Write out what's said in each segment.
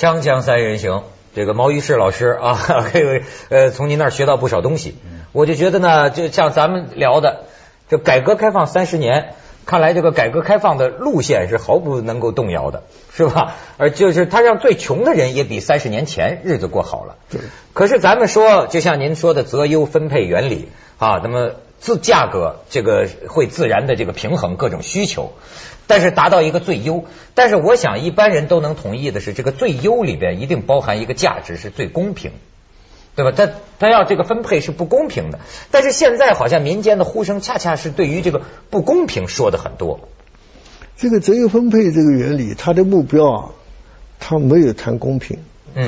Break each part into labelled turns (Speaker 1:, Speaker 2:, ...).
Speaker 1: 锵锵三人行，这个毛于轼老师 啊，这个呃，从您那儿学到不少东西。我就觉得呢，就像咱们聊的，这改革开放三十年，看来这个改革开放的路线是毫不能够动摇的，是吧？而就是他让最穷的人也比三十年前日子过好了。可是咱们说，就像您说的择优分配原理啊，那么自价格这个会自然的这个平衡各种需求。但是达到一个最优，但是我想一般人都能同意的是，这个最优里边一定包含一个价值是最公平，对吧？他他要这个分配是不公平的，但是现在好像民间的呼声恰恰是对于这个不公平说的很多。
Speaker 2: 这个择优分配这个原理，它的目标啊，它没有谈公平，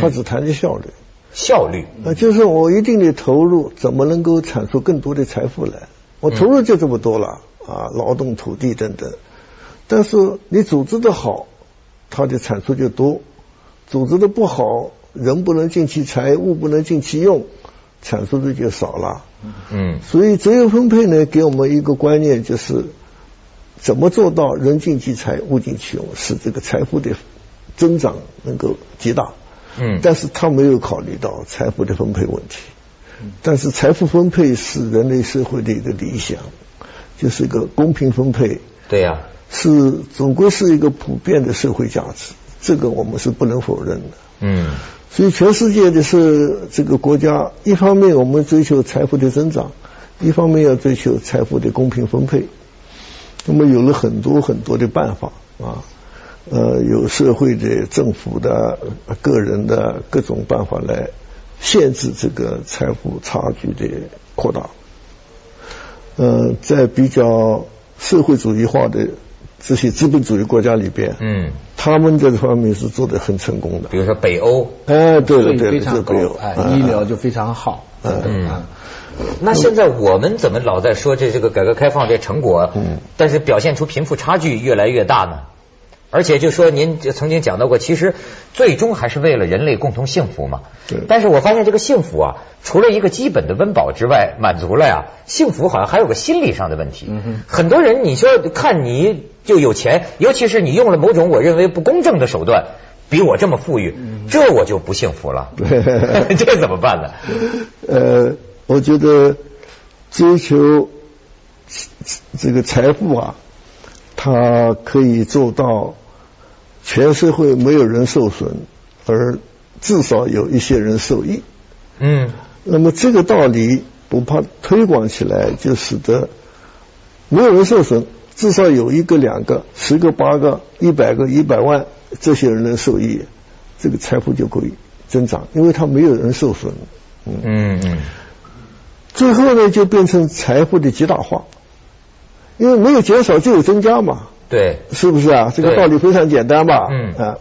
Speaker 2: 它只谈的效率。
Speaker 1: 效率
Speaker 2: 啊，就是我一定的投入，怎么能够产出更多的财富来？我投入就这么多了啊，劳动、土地等等。但是你组织的好，它的产出就多；组织的不好，人不能尽其才，物不能尽其用，产出的就少了。嗯。所以择优分配呢，给我们一个观念，就是怎么做到人尽其才，物尽其用，使这个财富的增长能够极大。嗯。但是他没有考虑到财富的分配问题。但是财富分配是人类社会的一个理想，就是一个公平分配。
Speaker 1: 对呀。
Speaker 2: 是总归是一个普遍的社会价值，这个我们是不能否认的。嗯，所以全世界的是这个国家，一方面我们追求财富的增长，一方面要追求财富的公平分配。那么有了很多很多的办法啊，呃，有社会的、政府的、个人的各种办法来限制这个财富差距的扩大。呃，在比较社会主义化的。这些资本主义国家里边，嗯，他们在这方面是做的很成功的。
Speaker 1: 比如说北欧，
Speaker 2: 哎，对了对了，
Speaker 3: 这北欧，哎，医疗就非常好。嗯，
Speaker 1: 那现在我们怎么老在说这这个改革开放这成果？嗯，但是表现出贫富差距越来越大呢？而且就说您曾经讲到过，其实最终还是为了人类共同幸福嘛。
Speaker 2: 对。
Speaker 1: 但是我发现这个幸福啊，除了一个基本的温饱之外，满足了呀，幸福好像还有个心理上的问题。嗯哼。很多人你说看你就有钱，尤其是你用了某种我认为不公正的手段，比我这么富裕，这我就不幸福了。这怎么办呢？
Speaker 2: 呃，我觉得追求这个财富啊，它可以做到。全社会没有人受损，而至少有一些人受益。嗯，那么这个道理不怕推广起来，就使得没有人受损，至少有一个、两个、十个、八个、一百个、一百万这些人能受益，这个财富就可以增长，因为他没有人受损。嗯嗯，最后呢，就变成财富的极大化，因为没有减少就有增加嘛。
Speaker 1: 对，
Speaker 2: 是不是啊？这个道理非常简单吧？嗯啊。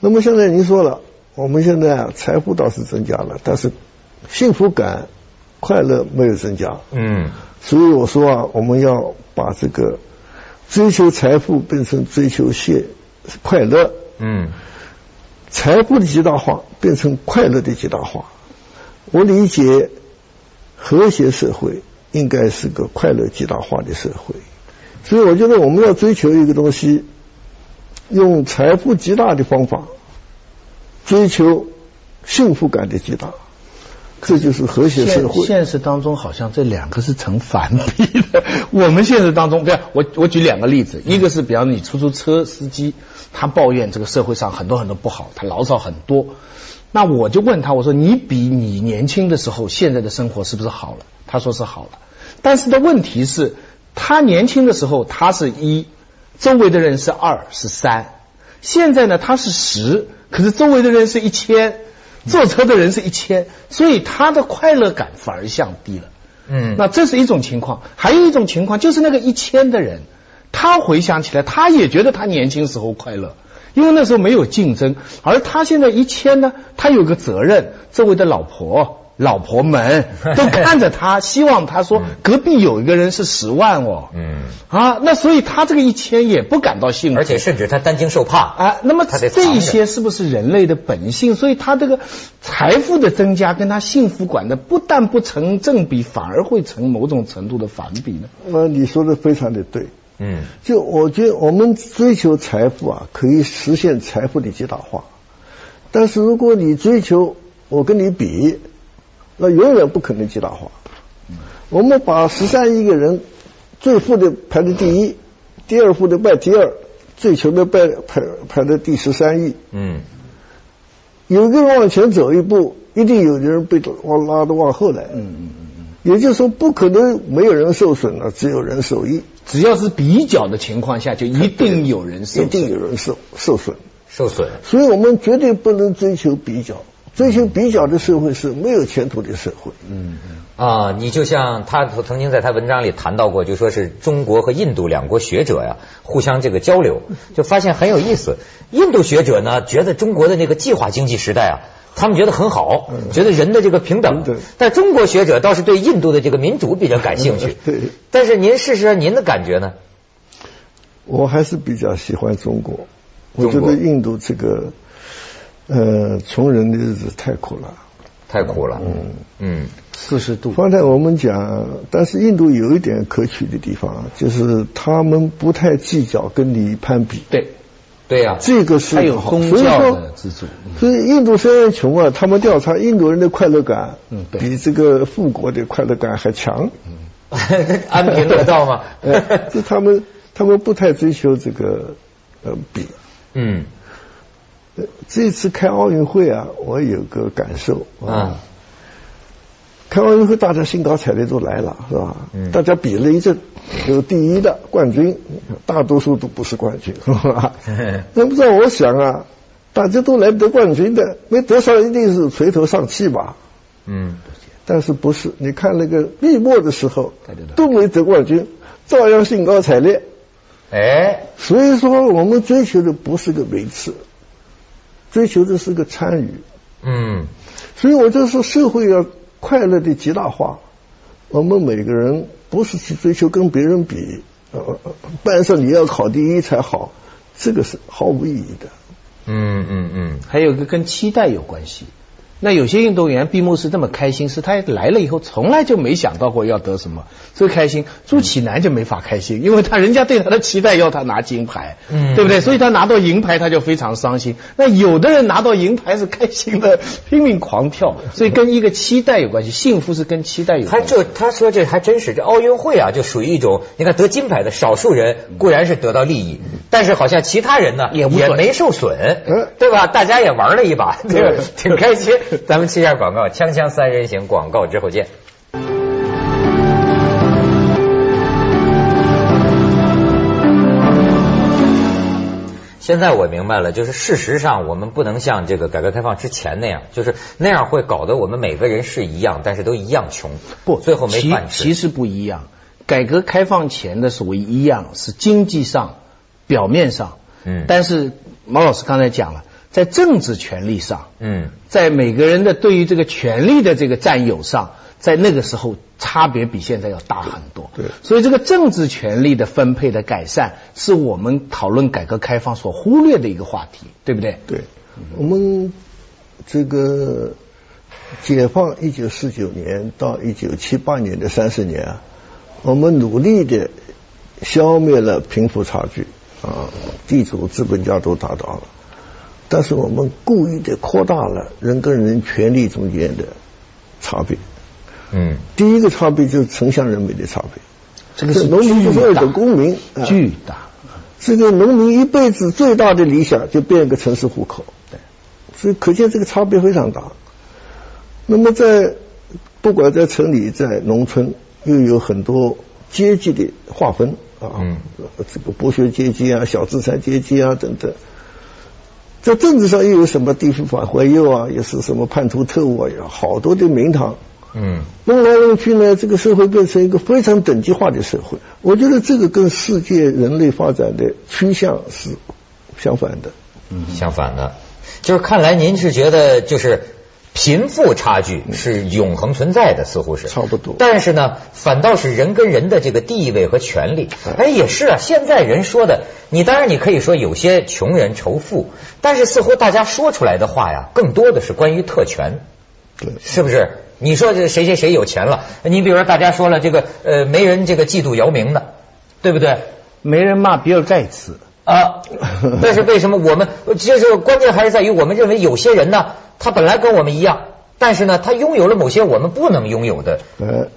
Speaker 2: 那么现在您说了，我们现在财富倒是增加了，但是幸福感、快乐没有增加。嗯。所以我说啊，我们要把这个追求财富变成追求现快乐。嗯。财富的极大化变成快乐的极大化。我理解和谐社会应该是个快乐极大化的社会。所以我觉得我们要追求一个东西，用财富极大的方法追求幸福感的极大，这就是和谐社会。
Speaker 3: 现实当中好像这两个是成反比的。我们现实当中，不要我我举两个例子，一个是比方你出租车司机，他抱怨这个社会上很多很多不好，他牢骚很多。那我就问他，我说你比你年轻的时候现在的生活是不是好了？他说是好了，但是的问题是。他年轻的时候，他是一，周围的人是二是三，现在呢他是十，可是周围的人是一千，坐车的人是一千，所以他的快乐感反而降低了。嗯，那这是一种情况，还有一种情况就是那个一千的人，他回想起来，他也觉得他年轻时候快乐，因为那时候没有竞争，而他现在一千呢，他有个责任，周围的老婆。老婆们都看着他，希望他说隔壁有一个人是十万哦，嗯啊，那所以他这个一千也不感到幸福，
Speaker 1: 而且甚至他担惊受怕
Speaker 3: 啊。那么这一些是不是人类的本性？所以他这个财富的增加跟他幸福感的不但不成正比，反而会成某种程度的反比呢？
Speaker 2: 那你说的非常的对，嗯，就我觉得我们追求财富啊，可以实现财富的极大化。但是如果你追求我跟你比，那永远不可能极大化。我们把十三亿个人最富的排在第一，第二富的排第二，最穷的排排排在第十三亿。嗯。有一个人往前走一步，一定有人被往拉的往后来。嗯嗯嗯嗯。也就是说，不可能没有人受损了，只有人受益。
Speaker 3: 只要是比较的情况下，就一定有人受，
Speaker 2: 一定有人受受损。
Speaker 1: 受损。
Speaker 2: 所以我们绝对不能追求比较，追求比较的社会是没有前途的社会。嗯
Speaker 1: 嗯。啊，你就像他曾经在他文章里谈到过，就说是中国和印度两国学者呀，互相这个交流，就发现很有意思。印度学者呢，觉得中国的那个计划经济时代啊，他们觉得很好，觉得人的这个平等。但中国学者倒是对印度的这个民主比较感兴趣。对。但是您事实上您的感觉呢？
Speaker 2: 我还是比较喜欢中国。我觉得印度这个，呃，穷人的日子太苦了。
Speaker 1: 太苦了。嗯
Speaker 3: 嗯。四十度。
Speaker 2: 刚才我们讲，但是印度有一点可取的地方，就是他们不太计较跟你攀比。
Speaker 3: 对，
Speaker 1: 对呀，
Speaker 2: 这个是
Speaker 3: 有宗教的自主。
Speaker 2: 所以印度虽然穷啊，他们调查印度人的快乐感，嗯，比这个富国的快乐感还强。
Speaker 1: 嗯，安贫乐道嘛。
Speaker 2: 就他们，他们不太追求这个呃比。嗯。这次开奥运会啊，我有个感受啊。开奥运会，大家兴高采烈都来了，是吧？嗯。大家比了一阵，有第一的冠军，大多数都不是冠军，是吧？那不知道我想啊，大家都来得冠军的，没得上一定是垂头丧气吧？嗯。但是不是？你看那个闭幕的时候，都没得冠军，照样兴高采烈。哎。所以说，我们追求的不是个名次，追求的是个参与。嗯。所以我就说，社会要。快乐的极大化，我们每个人不是去追求跟别人比，呃，班上你要考第一才好，这个是毫无意义的。
Speaker 3: 嗯嗯嗯，还有个跟期待有关系。那有些运动员闭幕式这么开心，是他来了以后从来就没想到过要得什么，所以开心。朱启南就没法开心，因为他人家对他的期待要他拿金牌，嗯，对不对？所以他拿到银牌他就非常伤心。那有的人拿到银牌是开心的，拼命狂跳。所以跟一个期待有关系，幸福是跟期待有关系。
Speaker 1: 他这他说这还真是这奥运会啊，就属于一种你看得金牌的少数人固然是得到利益，但是好像其他人呢也也没受损，对吧？大家也玩了一把，对，挺开心。咱们切下广告，锵锵三人行，广告之后见。现在我明白了，就是事实上我们不能像这个改革开放之前那样，就是那样会搞得我们每个人是一样，但是都一样穷。
Speaker 3: 不，
Speaker 1: 最后没饭
Speaker 3: 吃。其实不一样，改革开放前的所谓一样是经济上表面上，嗯，但是毛老师刚才讲了。在政治权利上，嗯，在每个人的对于这个权利的这个占有上，在那个时候差别比现在要大很多。
Speaker 2: 对，
Speaker 3: 所以这个政治权利的分配的改善，是我们讨论改革开放所忽略的一个话题，对不对？
Speaker 2: 对，我们这个解放一九四九年到一九七八年的三十年啊，我们努力的消灭了贫富差距啊，地主资本家都达到了。但是我们故意的扩大了人跟人权利中间的差别。嗯，第一个差别就是城乡人民的差别。
Speaker 3: 这个是
Speaker 2: 农民就是二等公民，
Speaker 3: 巨大。
Speaker 2: 这个农民一辈子最大的理想就变个城市户口。对，所以可见这个差别非常大。那么在不管在城里在农村，又有很多阶级的划分啊，这个剥削阶级啊、小资产阶级啊等等。在政治上又有什么地方反怀右啊，又是什么叛徒特务啊，有好多的名堂。嗯，弄来弄去呢，这个社会变成一个非常等级化的社会。我觉得这个跟世界人类发展的趋向是相反的。
Speaker 1: 嗯，相反的，就是看来您是觉得就是。贫富差距是永恒存在的，似乎是
Speaker 2: 差不多。
Speaker 1: 但是呢，反倒是人跟人的这个地位和权利，哎，也是啊。现在人说的，你当然你可以说有些穷人仇富，但是似乎大家说出来的话呀，更多的是关于特权，
Speaker 2: 对，
Speaker 1: 是不是？你说这谁谁谁有钱了？你比如说大家说了这个呃，没人这个嫉妒姚明的，对不对？
Speaker 3: 没人骂比尔盖茨。
Speaker 1: 啊！但是为什么我们就是关键还是在于，我们认为有些人呢，他本来跟我们一样，但是呢，他拥有了某些我们不能拥有的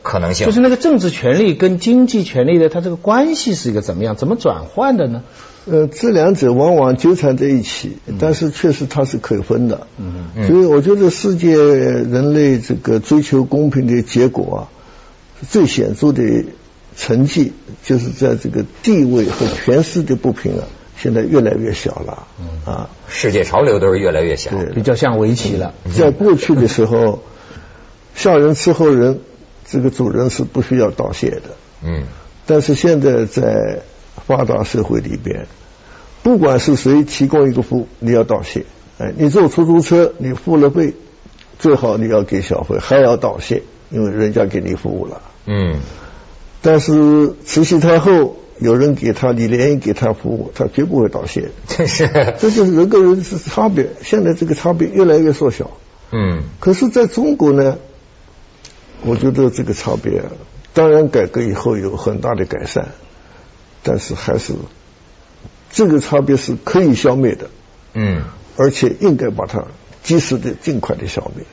Speaker 1: 可能性。
Speaker 3: 就是那个政治权利跟经济权利的，它这个关系是一个怎么样？怎么转换的呢？
Speaker 2: 呃，这两者往往纠缠在一起，但是确实它是可分的。嗯所以我觉得世界人类这个追求公平的结果啊，最显著的成绩就是在这个地位和权势的不平啊，现在越来越小了。嗯啊，
Speaker 1: 世界潮流都是越来越小，
Speaker 3: 比较像围棋了。
Speaker 2: 在过去的时候，下人伺候人，这个主人是不需要道谢的。嗯，但是现在在。发达社会里边，不管是谁提供一个服务，你要道谢。哎，你坐出租车，你付了费，最好你要给小费，还要道谢，因为人家给你服务了。嗯。但是慈禧太后有人给她李莲英给她服务，她绝不会道谢。
Speaker 1: 这是，
Speaker 2: 这就是人跟人是差别。现在这个差别越来越缩小。嗯。可是在中国呢，我觉得这个差别，当然改革以后有很大的改善。但是还是这个差别是可以消灭的，嗯，而且应该把它及时的、尽快的消灭。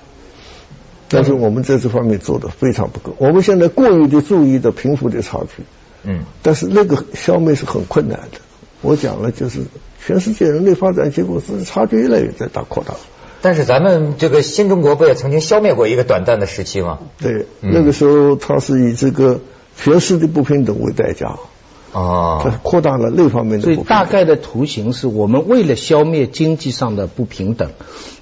Speaker 2: 但是我们在这方面做的非常不够。我们现在过于的注意的贫富的差距，嗯，但是那个消灭是很困难的。我讲了，就是全世界人类发展结果是差距越来越在大扩大。
Speaker 1: 但是咱们这个新中国不也曾经消灭过一个短暂的时期吗？
Speaker 2: 对，那个时候它是以这个学识的不平等为代价。啊，它扩大了那方面的。
Speaker 3: 所以大概的图形是我们为了消灭经济上的不平等，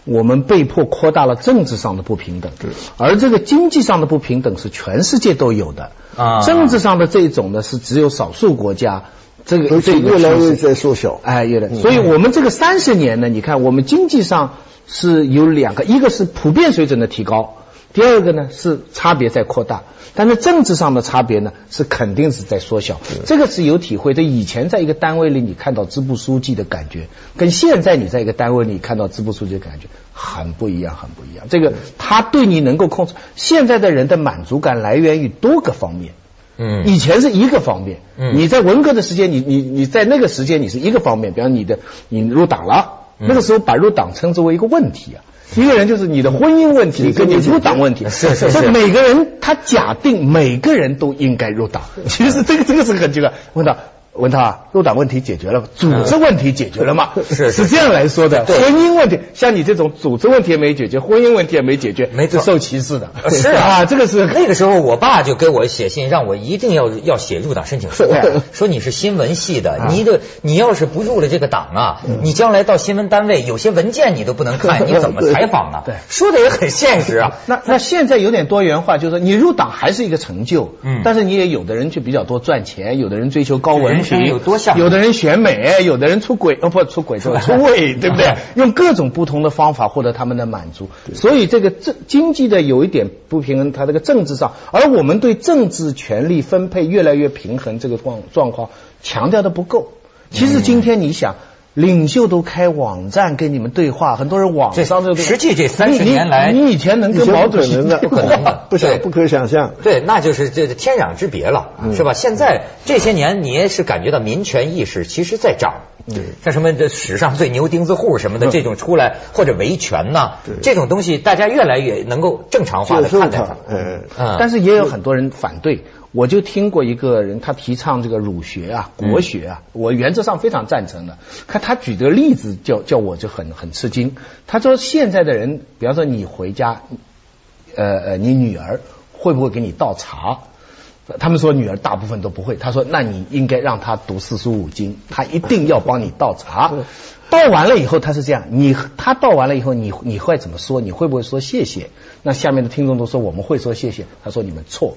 Speaker 3: 我们被迫扩大了政治上的不平等。对。而这个经济上的不平等是全世界都有的。啊。政治上的这种呢是只有少数国家。这个
Speaker 2: 这个越来越在缩小。
Speaker 3: 哎，越来。所以我们这个三十年呢，你看我们经济上是有两个，一个是普遍水准的提高，第二个呢是差别在扩大。但是政治上的差别呢，是肯定是在缩小，这个是有体会的。以前在一个单位里，你看到支部书记的感觉，跟现在你在一个单位里看到支部书记的感觉很不一样，很不一样。这个他对你能够控制，现在的人的满足感来源于多个方面。嗯，以前是一个方面。嗯，你在文革的时间，你你你在那个时间你是一个方面，比方你的你入党了，那个时候把入党称之为一个问题啊。一个人就是你的婚姻问题跟你入党问题，
Speaker 1: 是是是。
Speaker 3: 每个人他假定每个人都应该入党，其实这个这个是很奇怪。问到。问他入党问题解决了，组织问题解决了吗？
Speaker 1: 是
Speaker 3: 是这样来说的。婚姻问题，像你这种组织问题也没解决，婚姻问题也没解决，
Speaker 1: 没错，
Speaker 3: 受歧视的。
Speaker 1: 是 啊，这个是那个时候，我爸就给我写信，让我一定要要写入党申请书，说你是新闻系的，你的你要是不入了这个党啊，你将来到新闻单位有些文件你都不能看，你怎么采访啊？
Speaker 3: 对，
Speaker 1: 说的也很现实啊。
Speaker 3: 那那现在有点多元化，就是说你入党还是一个成就，嗯，但是你也有的人就比较多赚钱，有的人追求高文凭，
Speaker 1: 有多像。
Speaker 3: 有的人选美，有的人出轨，哦不出轨，出 出位，对不对？用各种不同的方法获得他们的满足。所以这个政经济的有一点不平衡，它这个政治上，而我们对政治权力分配越来越平衡这个状状况强调的不够。其实今天你想。领袖都开网站跟你们对话，很多人网上
Speaker 1: 这实际这三十年来，
Speaker 3: 你以前能跟毛主席
Speaker 2: 不可能的，不想不可想象。
Speaker 1: 对，那就是这天壤之别了，是吧？现在这些年，你也是感觉到民权意识其实在涨。对，像什么这史上最牛钉子户什么的这种出来，或者维权呐，这种东西大家越来越能够正常化的看待它。
Speaker 3: 嗯，但是也有很多人反对。我就听过一个人，他提倡这个儒学啊、国学啊，我原则上非常赞成的。看他举的例子，叫叫我就很很吃惊。他说现在的人，比方说你回家，呃呃，你女儿会不会给你倒茶？他们说女儿大部分都不会。他说那你应该让她读四书五经，她一定要帮你倒茶。倒完了以后，他是这样，你他倒完了以后，你你会怎么说？你会不会说谢谢？那下面的听众都说我们会说谢谢。他说你们错。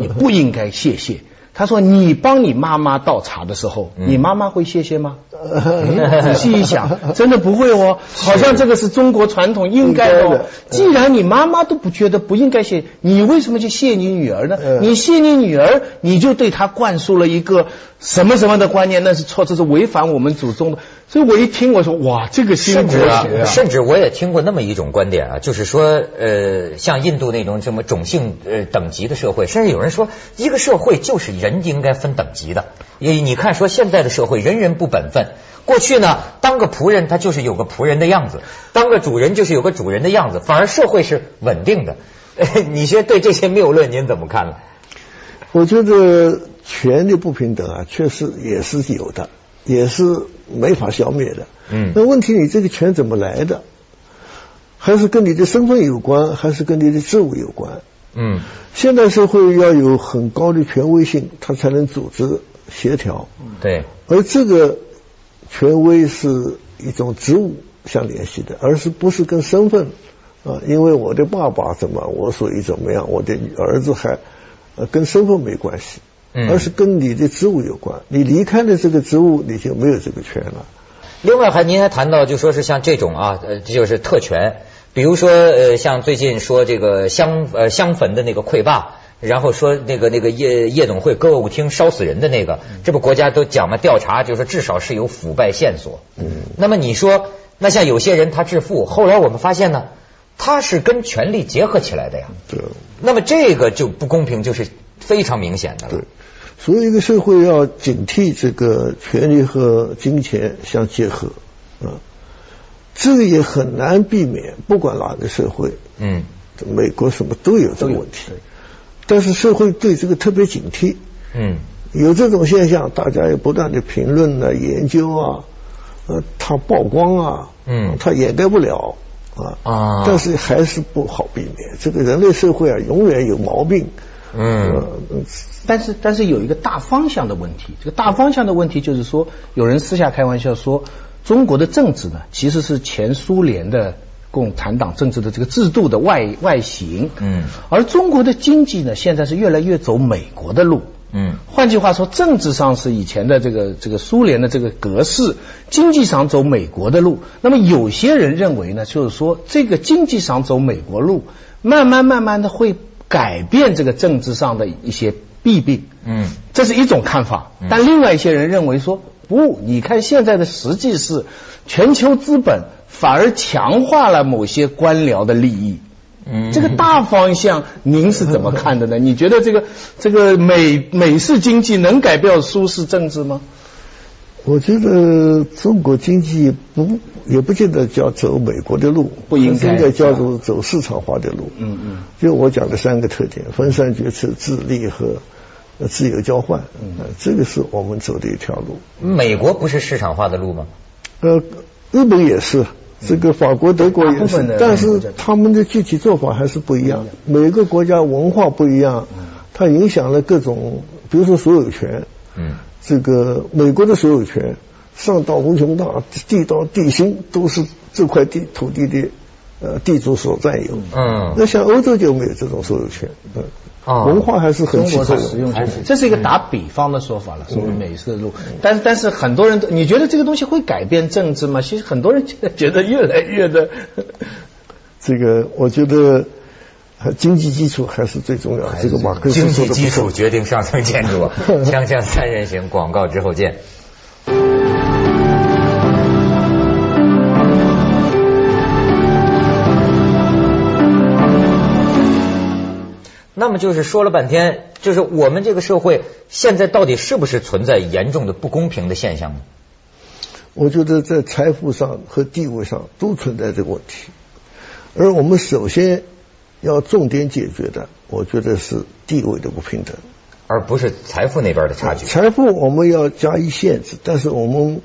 Speaker 3: 你不应该谢谢。他说：“你帮你妈妈倒茶的时候，你妈妈会谢谢吗？仔细一想，真的不会哦。好像这个是中国传统应该的。既然你妈妈都不觉得不应该谢，你为什么去谢你女儿呢？你谢你女儿，你就对她灌输了一个什么什么的观念，那是错，这是违反我们祖宗的。所以我一听，我说哇，这个新
Speaker 1: 国学啊！甚至我也听过那么一种观点啊，就是说，呃，像印度那种什么种姓呃等级的社会，甚至有人说，一个社会就是人应该分等级的。你你看，说现在的社会人人不本分，过去呢，当个仆人他就是有个仆人的样子，当个主人就是有个主人的样子，反而社会是稳定的。你说对这些谬论您怎么看呢？
Speaker 2: 我觉得权力不平等啊，确实也是有的，也是没法消灭的。嗯，那问题你这个权怎么来的？还是跟你的身份有关，还是跟你的职务有关？嗯，现代社会要有很高的权威性，它才能组织协调。
Speaker 1: 对，
Speaker 2: 而这个权威是一种职务相联系的，而是不是跟身份啊？因为我的爸爸怎么，我所以怎么样，我的儿子还。呃，跟身份没关系，而是跟你的职务有关。你离开了这个职务，你就没有这个权了。
Speaker 1: 另外，还您还谈到，就说是像这种啊，呃，就是特权，比如说呃，像最近说这个香呃香坟的那个溃坝，然后说那个那个夜夜总会歌舞厅烧死人的那个，这不国家都讲嘛，调查就是至少是有腐败线索。嗯。那么你说，那像有些人他致富，后来我们发现呢？他是跟权力结合起来的呀，
Speaker 2: 对。
Speaker 1: 那么这个就不公平，就是非常明显的了。
Speaker 2: 对，所以一个社会要警惕这个权力和金钱相结合啊，这个也很难避免。不管哪个社会，嗯，美国什么都有这个问题，但是社会对这个特别警惕。嗯，有这种现象，大家也不断的评论啊、研究啊，呃，它曝光啊，嗯，它掩盖不了。啊，但是还是不好避免。这个人类社会啊，永远有毛病。
Speaker 3: 嗯，但是但是有一个大方向的问题。这个大方向的问题就是说，有人私下开玩笑说，中国的政治呢，其实是前苏联的共产党政治的这个制度的外外形。嗯，而中国的经济呢，现在是越来越走美国的路。嗯，换句话说，政治上是以前的这个这个苏联的这个格式，经济上走美国的路。那么有些人认为呢，就是说这个经济上走美国路，慢慢慢慢的会改变这个政治上的一些弊病。嗯，这是一种看法。但另外一些人认为说，不，你看现在的实际是全球资本反而强化了某些官僚的利益。嗯这个大方向您是怎么看的呢？你觉得这个这个美美式经济能改变苏式政治吗？
Speaker 2: 我觉得中国经济不也不见得叫走美国的路，
Speaker 3: 不应
Speaker 2: 该叫做走市场化的路。嗯嗯，就我讲的三个特点：分散决策、自立和自由交换。嗯，这个是我们走的一条路。
Speaker 1: 美国不是市场化的路吗？
Speaker 2: 呃，日本也是。这个法国、德国也是，但是他们的具体做法还是不一样。每个国家文化不一样，它影响了各种，比如说所有权。嗯，这个美国的所有权，上到无穷大，地到地心，都是这块地土地的呃地主所占有。嗯，那像欧洲就没有这种所有权。嗯。啊文化还是很
Speaker 3: 中国的实用，这是一个打比方的说法了，所谓美式路。但是但是很多人都，你觉得这个东西会改变政治吗？其实很多人觉得觉得越来越的，
Speaker 2: 这个我觉得经济基础还是最重要的。这个马克
Speaker 1: 思经济基础决定上层建筑。锵锵三人行，广告之后见。那么就是说了半天，就是我们这个社会现在到底是不是存在严重的不公平的现象呢？
Speaker 2: 我觉得在财富上和地位上都存在这个问题，而我们首先要重点解决的，我觉得是地位的不平等，
Speaker 1: 而不是财富那边的差距。
Speaker 2: 财富我们要加以限制，但是我们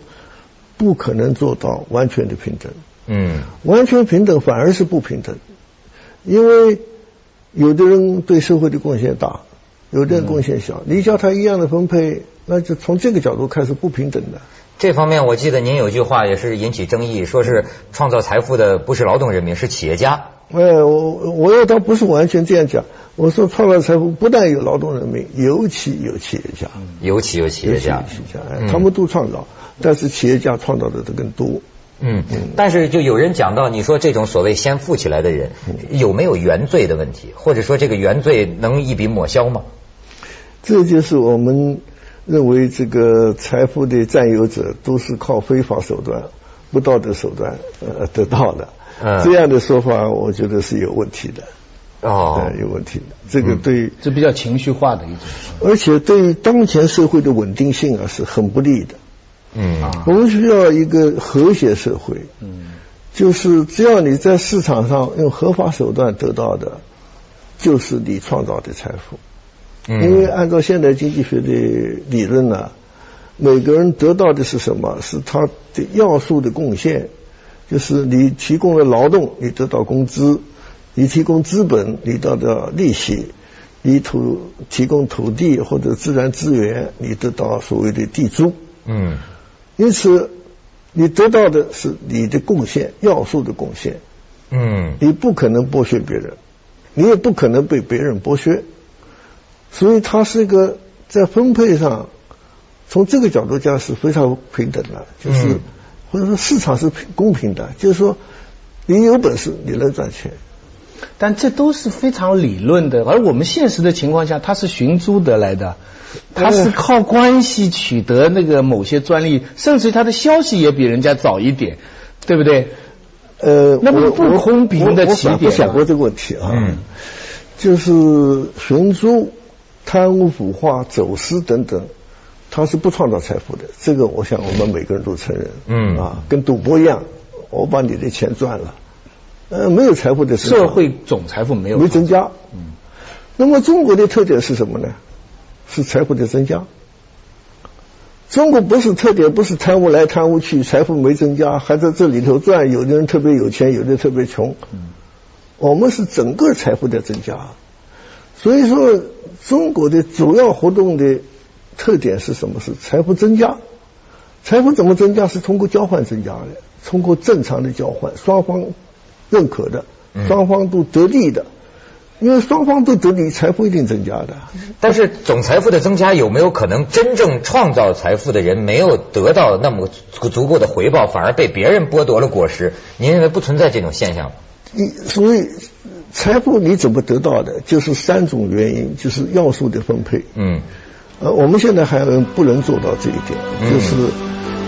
Speaker 2: 不可能做到完全的平等。嗯，完全平等反而是不平等，因为。有的人对社会的贡献大，有的人贡献小，你叫他一样的分配，那就从这个角度开始不平等的。
Speaker 1: 这方面我记得您有句话也是引起争议，说是创造财富的不是劳动人民，是企业家。
Speaker 2: 哎，我我要倒不是完全这样讲，我说创造财富不但有劳动人民，尤其有企业家，
Speaker 1: 尤其有企业家，
Speaker 2: 企业家，他们都创造，但是企业家创造的都更多。
Speaker 1: 嗯，但是就有人讲到，你说这种所谓先富起来的人，有没有原罪的问题？或者说这个原罪能一笔抹消吗？
Speaker 2: 这就是我们认为这个财富的占有者都是靠非法手段、不道德手段呃得到的。这样的说法，我觉得是有问题的。哦，有问题的。这个对，
Speaker 3: 这比较情绪化的一种。
Speaker 2: 而且对于当前社会的稳定性啊，是很不利的。嗯，我们需要一个和谐社会。嗯，就是只要你在市场上用合法手段得到的，就是你创造的财富。嗯，因为按照现代经济学的理论呢，每个人得到的是什么？是他的要素的贡献，就是你提供了劳动，你得到工资；你提供资本，你得到利息；你土提供土地或者自然资源，你得到所谓的地租。嗯。因此，你得到的是你的贡献，要素的贡献。嗯，你不可能剥削别人，你也不可能被别人剥削，所以它是一个在分配上，从这个角度讲是非常平等的，就是或者说市场是公平的，就是说你有本事你能赚钱。
Speaker 3: 但这都是非常理论的，而我们现实的情况下，它是寻租得来的，它是靠关系取得那个某些专利，甚至它的消息也比人家早一点，对不对？呃，那么不公平的起点。
Speaker 2: 我想过这个问题啊，嗯，就是寻租、贪污腐化、走私等等，它是不创造财富的，这个我想我们每个人都承认。嗯啊，跟赌博一样，我把你的钱赚了。呃，没有财富的
Speaker 3: 社会总财富没有
Speaker 2: 没增加。嗯，那么中国的特点是什么呢？是财富的增加。中国不是特点，不是贪污来贪污去，财富没增加，还在这里头赚。有的人特别有钱，有的特别穷。嗯，我们是整个财富在增加。所以说，中国的主要活动的特点是什么？是财富增加。财富怎么增加？是通过交换增加的，通过正常的交换，双方。认可的，双方都得利的，因为双方都得利，财富一定增加的。
Speaker 1: 但是总财富的增加有没有可能真正创造财富的人没有得到那么足够的回报，反而被别人剥夺了果实？您认为不存在这种现象吗？
Speaker 2: 你所以财富你怎么得到的？就是三种原因，就是要素的分配。嗯，呃，我们现在还不能做到这一点，就是。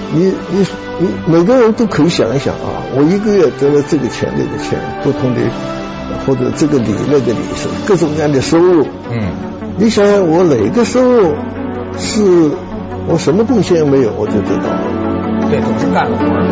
Speaker 2: 你你你每个人都可以想一想啊，我一个月得了这个钱那个钱，不同的或者这个理那个理是各种各样的收入。嗯，你想想我哪个收入是我什么贡献没有我就得到？
Speaker 1: 对，总是干了活。